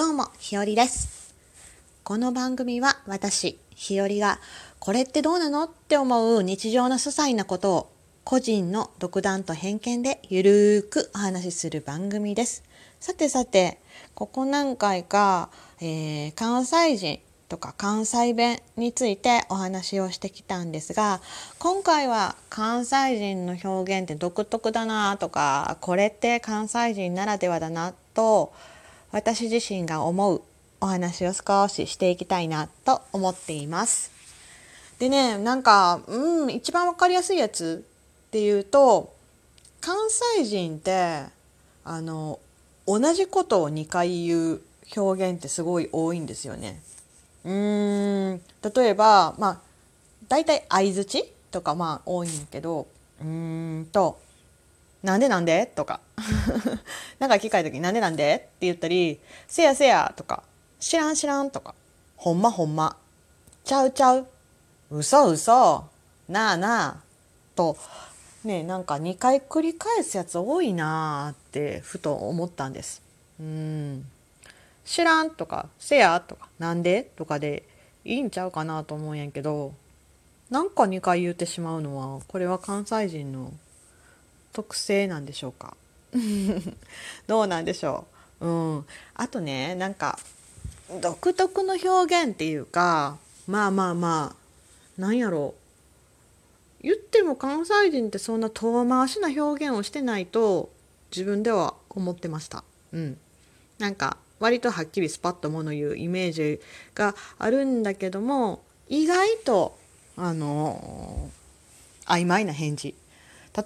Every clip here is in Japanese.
どうも、ひよりです。この番組は私、ひよりが、これってどうなのって思う日常の些細なことを、個人の独断と偏見でゆるーくお話しする番組です。さてさて、ここ何回か、えー関西人とか関西弁についてお話をしてきたんですが、今回は関西人の表現って独特だなとか、これって関西人ならではだなと、私自身が思うお話を少ししていきたいなと思っています。でね、なんか、うん、一番わかりやすいやつっていうと、関西人って、あの、同じことを2回言う表現ってすごい多いんですよね。うーん、例えば、まあ、大体相づちとかまあ多いんやけど、うーんと、なんでなんで？とか。なんか聞かれた時になんでなんで？って言ったり、せやせやとか、知らん知らんとか、ほんまほんま、ちゃうちゃう、嘘嘘、なあなあ、と、ね、なんか2回繰り返すやつ多いなあってふと思ったんです。うん。知らんとか、せやとか、なんでとかでいいんちゃうかなと思うんやけど、なんか2回言ってしまうのは、これは関西人の特性なんでしょうか？どうなんでしょう？うん。あとねなんか独特の表現っていうかまあまあまあなんやろう。言っても関西人ってそんな遠回しな表現をしてないと自分では思ってました。うん。なんか割とはっきりスパッと物言うイメージがあるんだけども意外とあの曖昧な返事。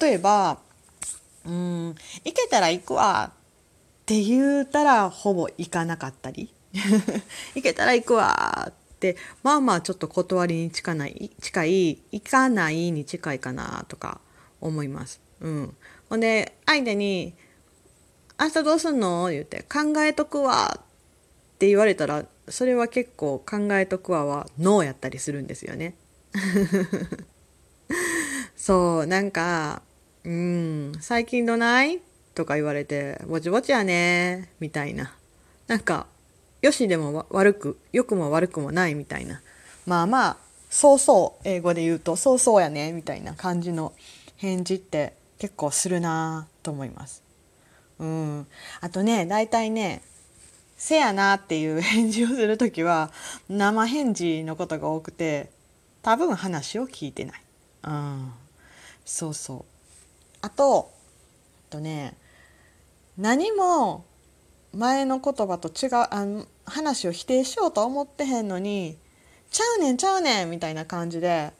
例えば「うん行けたら行くわ」って言うたらほぼ行かなかったり「行けたら行くわ」ってまあまあちょっと断りに近ない近い行かないに近いかなとか思います。うん、ほんで相手に「明日どうすんの?」言って「考えとくわ」って言われたらそれは結構「考えとくわ」はノーやったりするんですよね。そう、なんか、うん、最近どない？とか言われて、ぼちぼちやねみたいな。なんか、よしでも悪く、良くも悪くもないみたいな。まあまあ、そうそう、英語で言うと、そうそうやねみたいな感じの返事って結構するなと思います。うん。あとね、大体ね、せやなっていう返事をするときは、生返事のことが多くて、多分話を聞いてない。うん。そうそう。あと、あとね、何も前の言葉と違う、あの話を否定しようと思ってへんのに、ちゃうねんちゃうねんみたいな感じで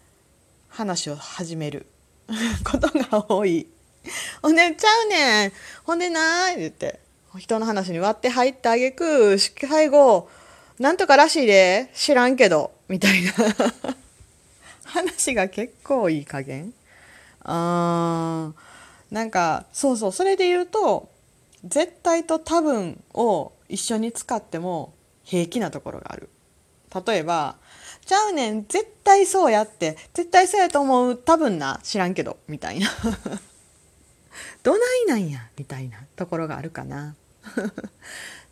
話を始める ことが多い。ほんで、ちゃうねんほんでなー言って、人の話に割って入ってあげく、最後、なんとからしいで、知らんけど、みたいな。話が結構いい加減あーなんかそうそうそれで言うと絶対と多分を一緒に使っても平気なところがある。例えば「ちゃうねん絶対そうやって絶対そうやと思う多分な知らんけど」みたいな。どないなんやみたいなところがあるかな。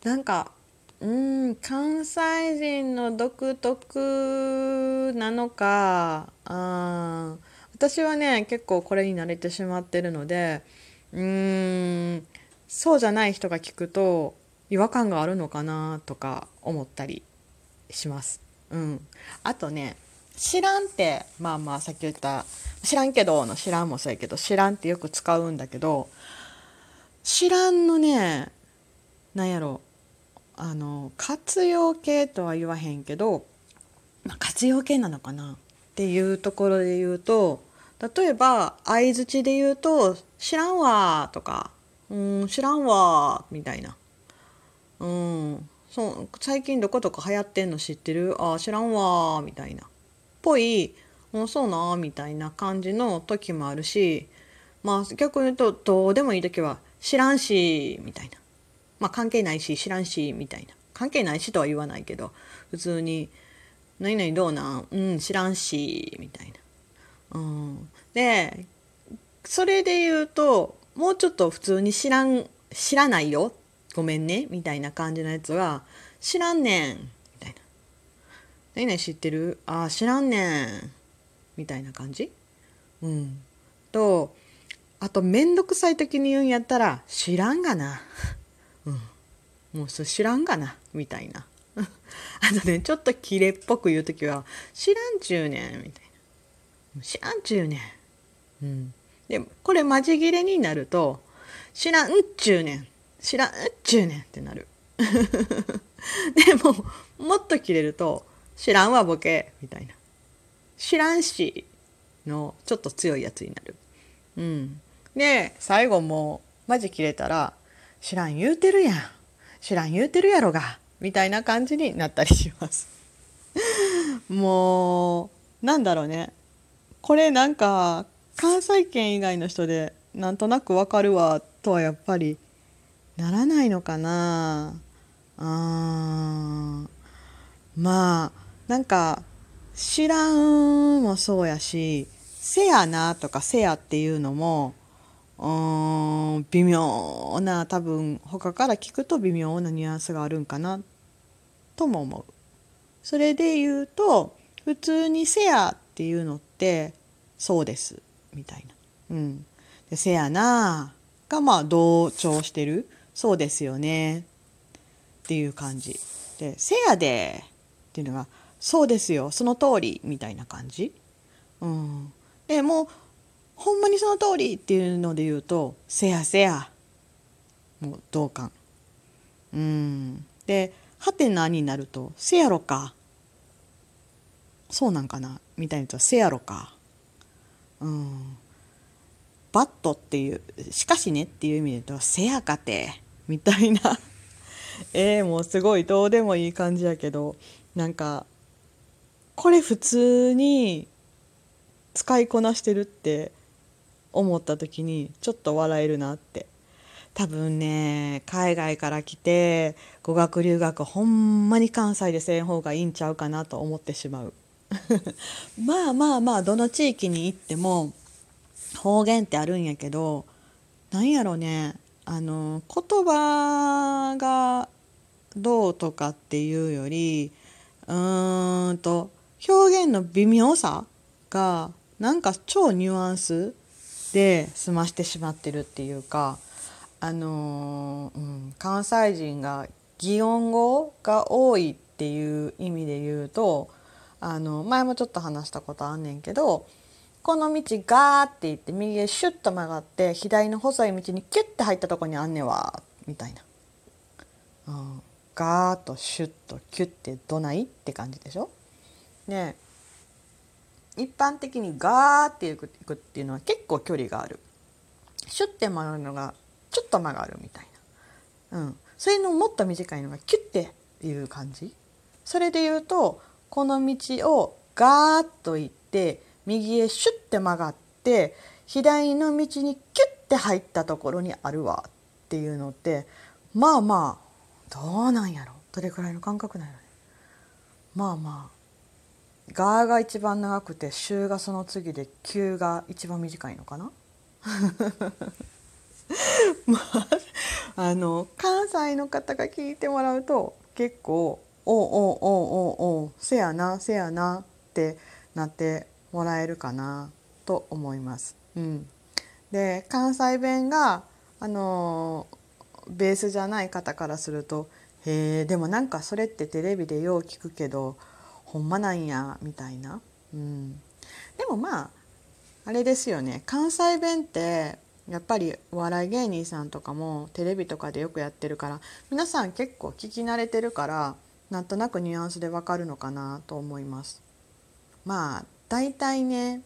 なんかうん関西人の独特なのかあ私はね結構これに慣れてしまってるのでうーんそうじゃない人が聞くと違和感があるのかなとか思ったりします。うん、あとね知らんってまあまあさっき言った知らんけどの知らんもそうやけど知らんってよく使うんだけど知らんのねなんやろあの活用形とは言わへんけど、まあ、活用形なのかなっていうところで言うと例えば相づちで言うと「知らんわ」とか「うん知らんわ」みたいな「うんそう最近どことか流行ってんの知ってる？あ知らんわ」みたいな。ぽいも「うそうな」みたいな感じの時もあるしまあ逆に言うとどうでもいい時は「知らんし」みたいな。まあ関係ないし知らんしみたいな。関係ないしとは言わないけど普通に「何々どうなん？うん知らんし」みたいな。うん、でそれで言うともうちょっと普通に知らん知らないよ。ごめんね。みたいな感じのやつは知らんねん。みたいな。何々知ってる？あ知らんねん。みたいな感じ？うん。とあと面倒くさい時に言うんやったら知らんがな。うん。もうそれ知らんがな。みたいな。あとねちょっとキレっぽく言う時は知らんちゅうねん。みたいな。知らんちゅうねん。うん。でこれマジ切れになると知らんちゅうねん。知らんちゅうねんってなる。でももっと切れると知らんわボケみたいな。知らんしのちょっと強いやつになる。うん。で最後もうマジ切れたら知らん言うてるやん。知らん言うてるやろがみたいな感じになったりします。もうなんだろうねこれなんか関西圏以外の人でなんとなくわかるわとはやっぱりならないのかなあまあなんか知らんもそうやしせやなとかせやっていうのもうん微妙な多分他から聞くと微妙なニュアンスがあるんかなとも思う。それで言うと普通に「せや」っていうのって「そうです」みたいな。うん、でせやながまあ同調してる「そうですよね」っていう感じ。で「せやで」っていうのが「そうですよその通り」みたいな感じ。うん、でもうほんまにその通りっていうので言うと「せやせや」もう同感。うん、で「はてな」になると「せやろか」そうなんかなみたいなと「せやろか」うん「バット」っていう「しかしね」っていう意味で言うと「せやかて」みたいな。えー、もうすごいどうでもいい感じやけどなんかこれ普通に使いこなしてるって思った時にちょっと笑えるなって。多分ね海外から来て語学留学ほんまに関西でせん方がいいんちゃうかなと思ってしまう。まあまあまあどの地域に行っても方言ってあるんやけどなんやろねあの言葉がどうとかっていうよりうーんと表現の微妙さがなんか超ニュアンスで済ましてしまってるっていうかあのうん、関西人が擬音語が多いっていう意味で言うとあの前もちょっと話したことあんねんけどこの道ガーって行って右へシュッと曲がって左の細い道にキュッて入ったとこにあんねんわみたいな、うん、ガーッとシュッとキュッてどないって感じでしょ？ね一般的にガーっていくいくっていうのは結構距離がある。シュッて曲がるのがちょっと曲がるみたいな、うん、それのもっと短いのがキュッていう感じ。それで言うとこの道をガーッと行って右へシュッて曲がって左の道にキュッて入ったところにあるわっていうのってまあまあどうなんやろ？どれくらいの感覚なんやろね？まあまあガーが一番長くて週がその次で急が一番短いのかな？まああの関西の方が聞いてもらうと結構「おうおうおうおうおうせやなせやな」ってなってもらえるかなと思います。うん、で関西弁があのベースじゃない方からすると「へえでもなんかそれってテレビでよう聞くけどほんまなんや」みたいな。うん、でもまああれですよね関西弁ってやっぱりお笑い芸人さんとかもテレビとかでよくやってるから皆さん結構聞き慣れてるからなんとなくニュアンスでわかるのかなと思います。まあ大体ね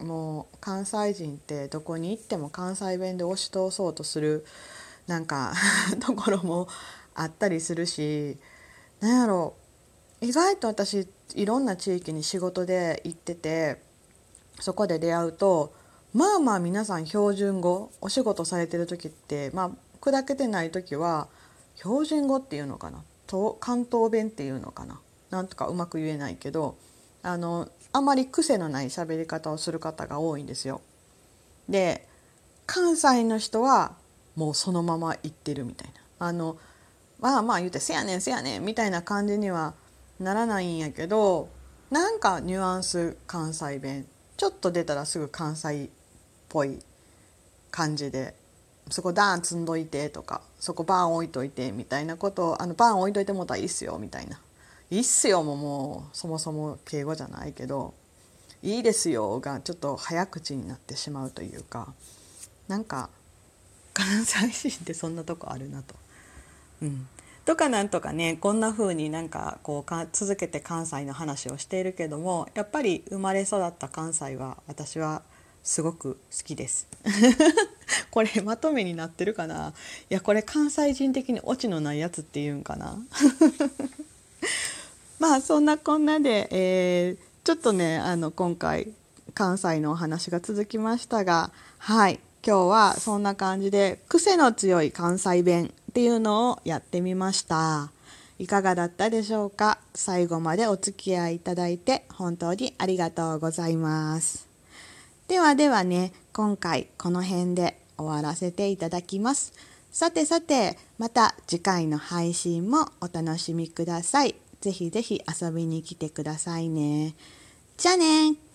もう関西人ってどこに行っても関西弁で押し通そうとするなんか ところもあったりするしなんやろ意外と私いろんな地域に仕事で行っててそこで出会うとまあまあ皆さん標準語お仕事されてる時ってまあ砕けてない時は標準語っていうのかなと関東弁っていうのかな？なんとかうまく言えないけどあのあまり癖のない喋り方をする方が多いんですよ。で関西の人はもうそのまま言ってるみたいな。あのまあまあ言うて「せやねんせやねん」みたいな感じにはならないんやけどなんかニュアンス関西弁。ちょっと出たらすぐ関西っぽい感じでそこダーン積んどいてとかそこバーン置いといてみたいなことをあのバーン置いといてもたらいいっすよみたいな。いいっすよももうそもそも敬語じゃないけどいいですよがちょっと早口になってしまうというかなんか関西人ってそんなとこあるなと。うん。とかなんとかねこんな風になんかこうか続けて関西の話をしているけどもやっぱり生まれ育った関西は私はすごく好きです。これまとめになってるかな？いやこれ関西人的にオチのないやつっていうんかな？まあそんなこんなで、えー、ちょっとねあの今回関西のお話が続きましたがはい今日はそんな感じで癖の強い関西弁っていうのをやってみました。いかがだったでしょうか？最後までお付き合いいただいて本当にありがとうございます。ではではね今回この辺で。終わらせていただきます。さてさてまた次回の配信もお楽しみください。ぜひぜひ遊びに来てくださいね。じゃあね